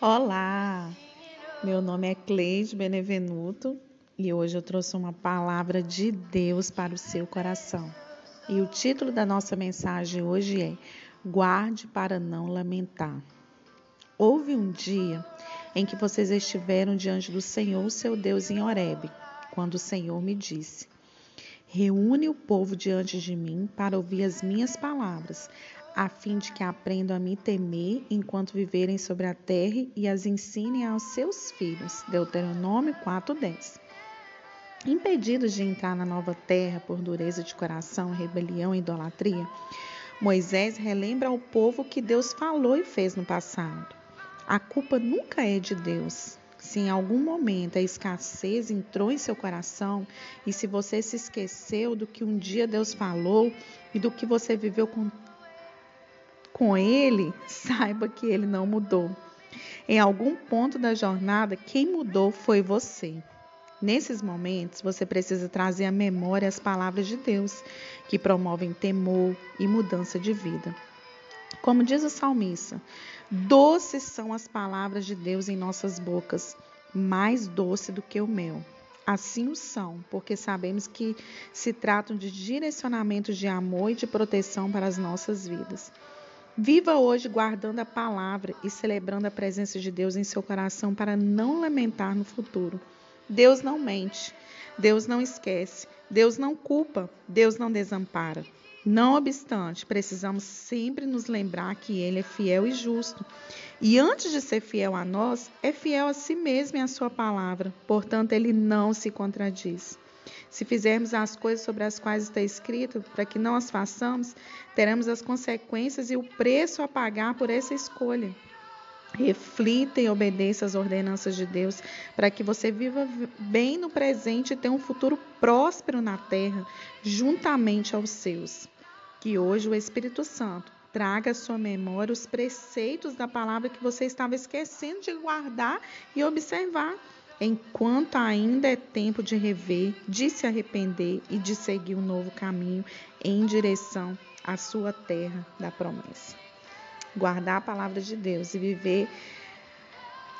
Olá, meu nome é Cleide Benevenuto e hoje eu trouxe uma palavra de Deus para o seu coração. E o título da nossa mensagem hoje é Guarde para não lamentar. Houve um dia em que vocês estiveram diante do Senhor, seu Deus, em Horebe, quando o Senhor me disse: Reúne o povo diante de mim para ouvir as minhas palavras, a fim de que aprendam a me temer enquanto viverem sobre a terra e as ensinem aos seus filhos. Deuteronômio 4:10. Impedidos de entrar na nova terra por dureza de coração, rebelião e idolatria, Moisés relembra ao povo que Deus falou e fez no passado. A culpa nunca é de Deus, se em algum momento a escassez entrou em seu coração e se você se esqueceu do que um dia Deus falou e do que você viveu com, com Ele, saiba que Ele não mudou. Em algum ponto da jornada, quem mudou foi você. Nesses momentos, você precisa trazer à memória as palavras de Deus, que promovem temor e mudança de vida. Como diz o salmista, doces são as palavras de Deus em nossas bocas, mais doce do que o mel. Assim o são, porque sabemos que se tratam de direcionamentos de amor e de proteção para as nossas vidas. Viva hoje guardando a palavra e celebrando a presença de Deus em seu coração para não lamentar no futuro. Deus não mente, Deus não esquece, Deus não culpa, Deus não desampara. Não obstante, precisamos sempre nos lembrar que Ele é fiel e justo. E antes de ser fiel a nós, é fiel a si mesmo e a Sua palavra. Portanto, Ele não se contradiz. Se fizermos as coisas sobre as quais está escrito, para que não as façamos, teremos as consequências e o preço a pagar por essa escolha. Reflita e obedeça às ordenanças de Deus para que você viva bem no presente e tenha um futuro próspero na terra, juntamente aos seus que hoje o Espírito Santo traga à sua memória os preceitos da palavra que você estava esquecendo de guardar e observar, enquanto ainda é tempo de rever, de se arrepender e de seguir um novo caminho em direção à sua terra da promessa. Guardar a palavra de Deus e viver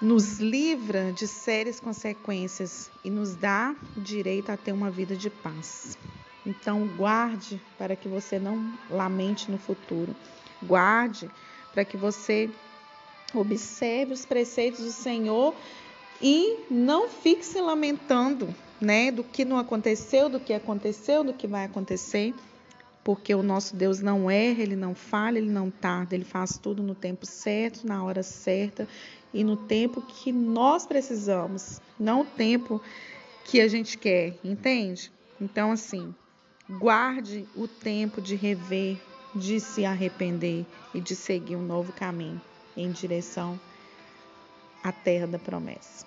nos livra de sérias consequências e nos dá direito a ter uma vida de paz. Então, guarde para que você não lamente no futuro. Guarde para que você observe os preceitos do Senhor e não fique se lamentando, né, do que não aconteceu, do que aconteceu, do que vai acontecer, porque o nosso Deus não erra, ele não falha, ele não tarda, ele faz tudo no tempo certo, na hora certa e no tempo que nós precisamos, não o tempo que a gente quer, entende? Então, assim, Guarde o tempo de rever, de se arrepender e de seguir um novo caminho em direção à terra da promessa.